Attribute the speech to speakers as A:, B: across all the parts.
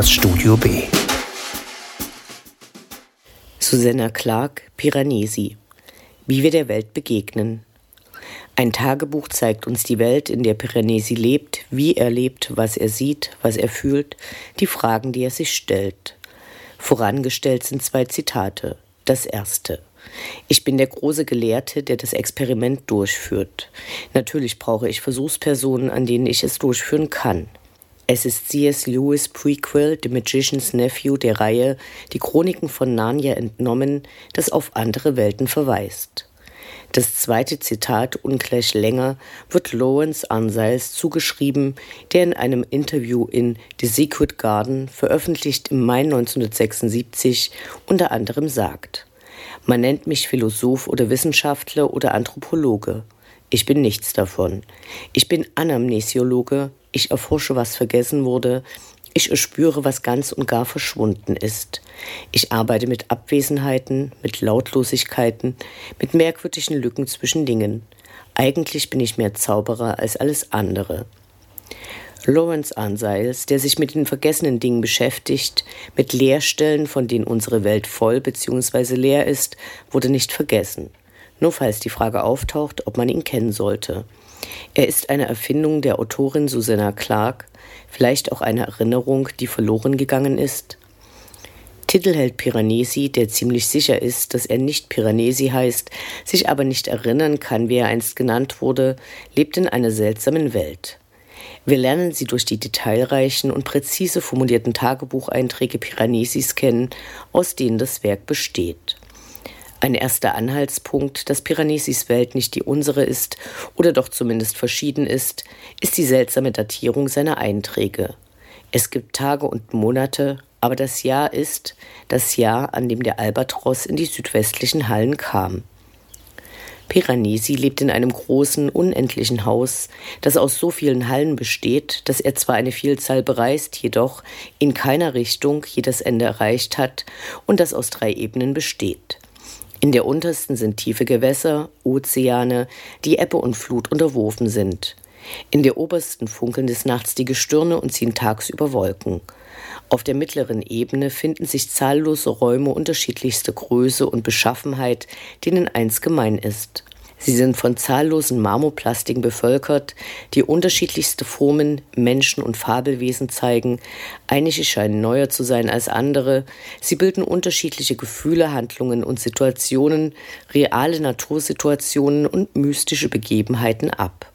A: das Studio B.
B: Susanna Clark, Piranesi. Wie wir der Welt begegnen. Ein Tagebuch zeigt uns die Welt, in der Piranesi lebt, wie er lebt, was er sieht, was er fühlt, die Fragen, die er sich stellt. Vorangestellt sind zwei Zitate. Das erste. Ich bin der große Gelehrte, der das Experiment durchführt. Natürlich brauche ich Versuchspersonen, an denen ich es durchführen kann. Es ist C.S. Lewis Prequel, The Magician's Nephew der Reihe Die Chroniken von Narnia entnommen, das auf andere Welten verweist. Das zweite Zitat, ungleich länger, wird Lawrence Anseils zugeschrieben, der in einem Interview in The Secret Garden, veröffentlicht im Mai 1976, unter anderem sagt: Man nennt mich Philosoph oder Wissenschaftler oder Anthropologe. Ich bin nichts davon. Ich bin Anamnesiologe, ich erforsche, was vergessen wurde, ich erspüre, was ganz und gar verschwunden ist. Ich arbeite mit Abwesenheiten, mit Lautlosigkeiten, mit merkwürdigen Lücken zwischen Dingen. Eigentlich bin ich mehr Zauberer als alles andere. Lawrence Anseils, der sich mit den vergessenen Dingen beschäftigt, mit Leerstellen, von denen unsere Welt voll bzw. leer ist, wurde nicht vergessen. Nur falls die Frage auftaucht, ob man ihn kennen sollte. Er ist eine Erfindung der Autorin Susanna Clark, vielleicht auch eine Erinnerung, die verloren gegangen ist. Titelheld Piranesi, der ziemlich sicher ist, dass er nicht Piranesi heißt, sich aber nicht erinnern kann, wie er einst genannt wurde, lebt in einer seltsamen Welt. Wir lernen sie durch die detailreichen und präzise formulierten Tagebucheinträge Piranesis kennen, aus denen das Werk besteht. Ein erster Anhaltspunkt, dass Piranesis Welt nicht die unsere ist oder doch zumindest verschieden ist, ist die seltsame Datierung seiner Einträge. Es gibt Tage und Monate, aber das Jahr ist das Jahr, an dem der Albatros in die südwestlichen Hallen kam. Piranesi lebt in einem großen, unendlichen Haus, das aus so vielen Hallen besteht, dass er zwar eine Vielzahl bereist, jedoch in keiner Richtung jedes Ende erreicht hat und das aus drei Ebenen besteht. In der untersten sind tiefe Gewässer, Ozeane, die Ebbe und Flut unterworfen sind. In der obersten funkeln des Nachts die Gestirne und ziehen tagsüber Wolken. Auf der mittleren Ebene finden sich zahllose Räume unterschiedlichster Größe und Beschaffenheit, denen eins gemein ist. Sie sind von zahllosen Marmorplastiken bevölkert, die unterschiedlichste Formen, Menschen und Fabelwesen zeigen. Einige scheinen neuer zu sein als andere. Sie bilden unterschiedliche Gefühle, Handlungen und Situationen, reale Natursituationen und mystische Begebenheiten ab.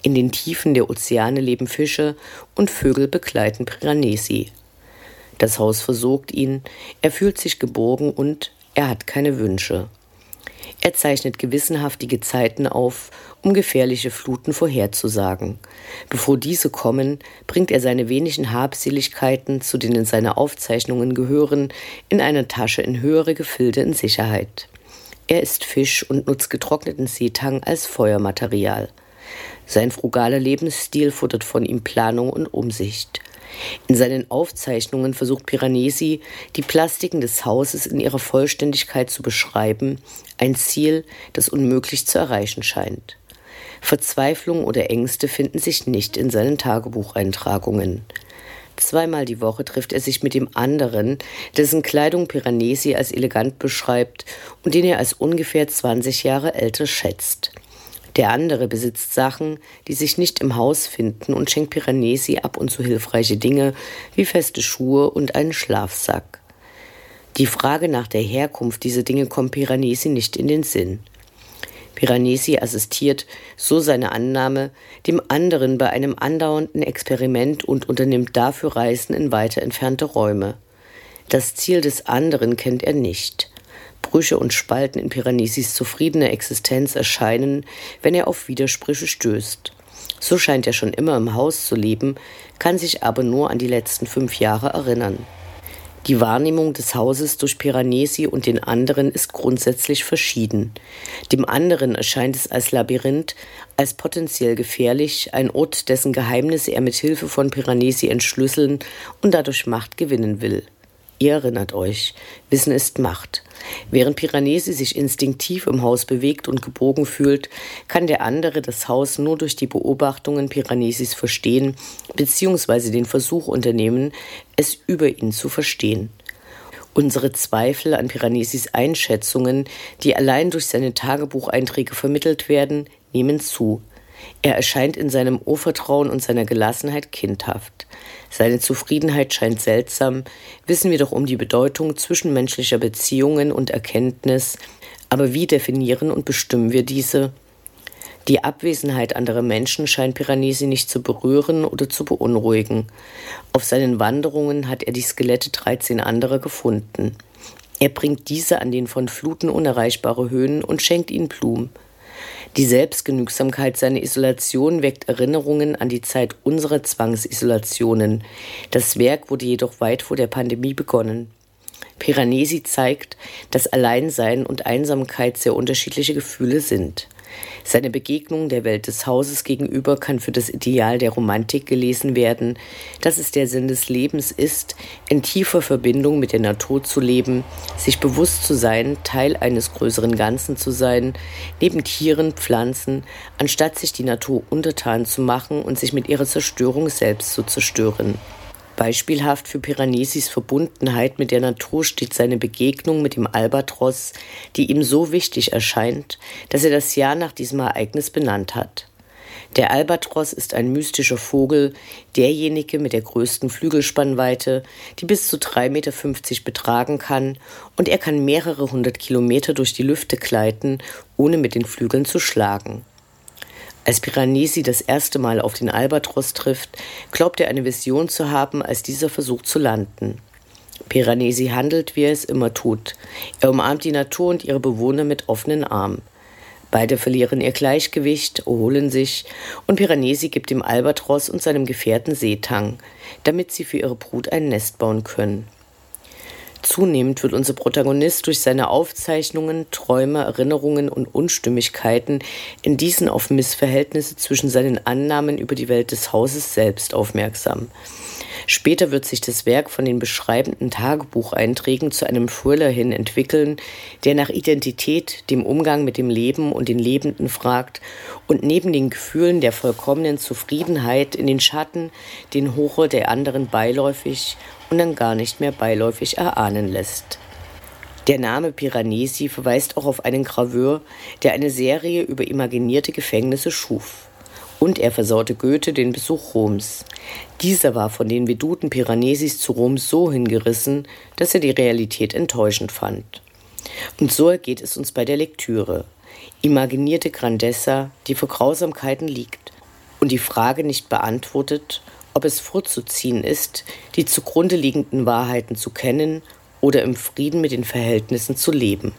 B: In den Tiefen der Ozeane leben Fische und Vögel begleiten Piranesi. Das Haus versorgt ihn, er fühlt sich geborgen und er hat keine Wünsche. Er zeichnet gewissenhaft die Gezeiten auf, um gefährliche Fluten vorherzusagen. Bevor diese kommen, bringt er seine wenigen Habseligkeiten, zu denen seine Aufzeichnungen gehören, in eine Tasche in höhere Gefilde in Sicherheit. Er isst Fisch und nutzt getrockneten Seetang als Feuermaterial. Sein frugaler Lebensstil futtert von ihm Planung und Umsicht. In seinen Aufzeichnungen versucht Piranesi, die Plastiken des Hauses in ihrer Vollständigkeit zu beschreiben, ein Ziel, das unmöglich zu erreichen scheint. Verzweiflung oder Ängste finden sich nicht in seinen Tagebucheintragungen. Zweimal die Woche trifft er sich mit dem anderen, dessen Kleidung Piranesi als elegant beschreibt und den er als ungefähr 20 Jahre älter schätzt. Der andere besitzt Sachen, die sich nicht im Haus finden und schenkt Piranesi ab und zu hilfreiche Dinge wie feste Schuhe und einen Schlafsack. Die Frage nach der Herkunft dieser Dinge kommt Piranesi nicht in den Sinn. Piranesi assistiert, so seine Annahme, dem anderen bei einem andauernden Experiment und unternimmt dafür Reisen in weiter entfernte Räume. Das Ziel des anderen kennt er nicht. Brüche und Spalten in Piranesis zufriedener Existenz erscheinen, wenn er auf Widersprüche stößt. So scheint er schon immer im Haus zu leben, kann sich aber nur an die letzten fünf Jahre erinnern. Die Wahrnehmung des Hauses durch Piranesi und den anderen ist grundsätzlich verschieden. Dem anderen erscheint es als Labyrinth, als potenziell gefährlich, ein Ort, dessen Geheimnisse er mit Hilfe von Piranesi entschlüsseln und dadurch Macht gewinnen will. Ihr erinnert euch, Wissen ist Macht. Während Piranesi sich instinktiv im Haus bewegt und gebogen fühlt, kann der andere das Haus nur durch die Beobachtungen Piranesis verstehen bzw. den Versuch unternehmen, es über ihn zu verstehen. Unsere Zweifel an Piranesis Einschätzungen, die allein durch seine Tagebucheinträge vermittelt werden, nehmen zu. Er erscheint in seinem Urvertrauen und seiner Gelassenheit kindhaft. Seine Zufriedenheit scheint seltsam, wissen wir doch um die Bedeutung zwischenmenschlicher Beziehungen und Erkenntnis, aber wie definieren und bestimmen wir diese? Die Abwesenheit anderer Menschen scheint Piranesi nicht zu berühren oder zu beunruhigen. Auf seinen Wanderungen hat er die Skelette 13 anderer gefunden. Er bringt diese an den von Fluten unerreichbare Höhen und schenkt ihnen Blumen. Die Selbstgenügsamkeit seiner Isolation weckt Erinnerungen an die Zeit unserer Zwangsisolationen. Das Werk wurde jedoch weit vor der Pandemie begonnen. Piranesi zeigt, dass Alleinsein und Einsamkeit sehr unterschiedliche Gefühle sind. Seine Begegnung der Welt des Hauses gegenüber kann für das Ideal der Romantik gelesen werden, dass es der Sinn des Lebens ist, in tiefer Verbindung mit der Natur zu leben, sich bewusst zu sein, Teil eines größeren Ganzen zu sein, neben Tieren, Pflanzen, anstatt sich die Natur untertan zu machen und sich mit ihrer Zerstörung selbst zu zerstören. Beispielhaft für Piranesis Verbundenheit mit der Natur steht seine Begegnung mit dem Albatros, die ihm so wichtig erscheint, dass er das Jahr nach diesem Ereignis benannt hat. Der Albatros ist ein mystischer Vogel, derjenige mit der größten Flügelspannweite, die bis zu 3,50 Meter betragen kann, und er kann mehrere hundert Kilometer durch die Lüfte gleiten, ohne mit den Flügeln zu schlagen. Als Piranesi das erste Mal auf den Albatros trifft, glaubt er eine Vision zu haben, als dieser versucht zu landen. Piranesi handelt, wie er es immer tut. Er umarmt die Natur und ihre Bewohner mit offenen Armen. Beide verlieren ihr Gleichgewicht, erholen sich und Piranesi gibt dem Albatros und seinem Gefährten Seetang, damit sie für ihre Brut ein Nest bauen können. Zunehmend wird unser Protagonist durch seine Aufzeichnungen, Träume, Erinnerungen und Unstimmigkeiten in diesen auf Missverhältnisse zwischen seinen Annahmen über die Welt des Hauses selbst aufmerksam. Später wird sich das Werk von den beschreibenden Tagebucheinträgen zu einem Thriller hin entwickeln, der nach Identität, dem Umgang mit dem Leben und den Lebenden fragt und neben den Gefühlen der vollkommenen Zufriedenheit in den Schatten den Horror der anderen beiläufig und dann gar nicht mehr beiläufig erahnen lässt. Der Name Piranesi verweist auch auf einen Graveur, der eine Serie über imaginierte Gefängnisse schuf. Und er versaute Goethe den Besuch Roms. Dieser war von den Veduten Piranesis zu Rom so hingerissen, dass er die Realität enttäuschend fand. Und so ergeht es uns bei der Lektüre. Imaginierte Grandezza, die vor Grausamkeiten liegt und die Frage nicht beantwortet, ob es vorzuziehen ist, die zugrunde liegenden Wahrheiten zu kennen oder im Frieden mit den Verhältnissen zu leben.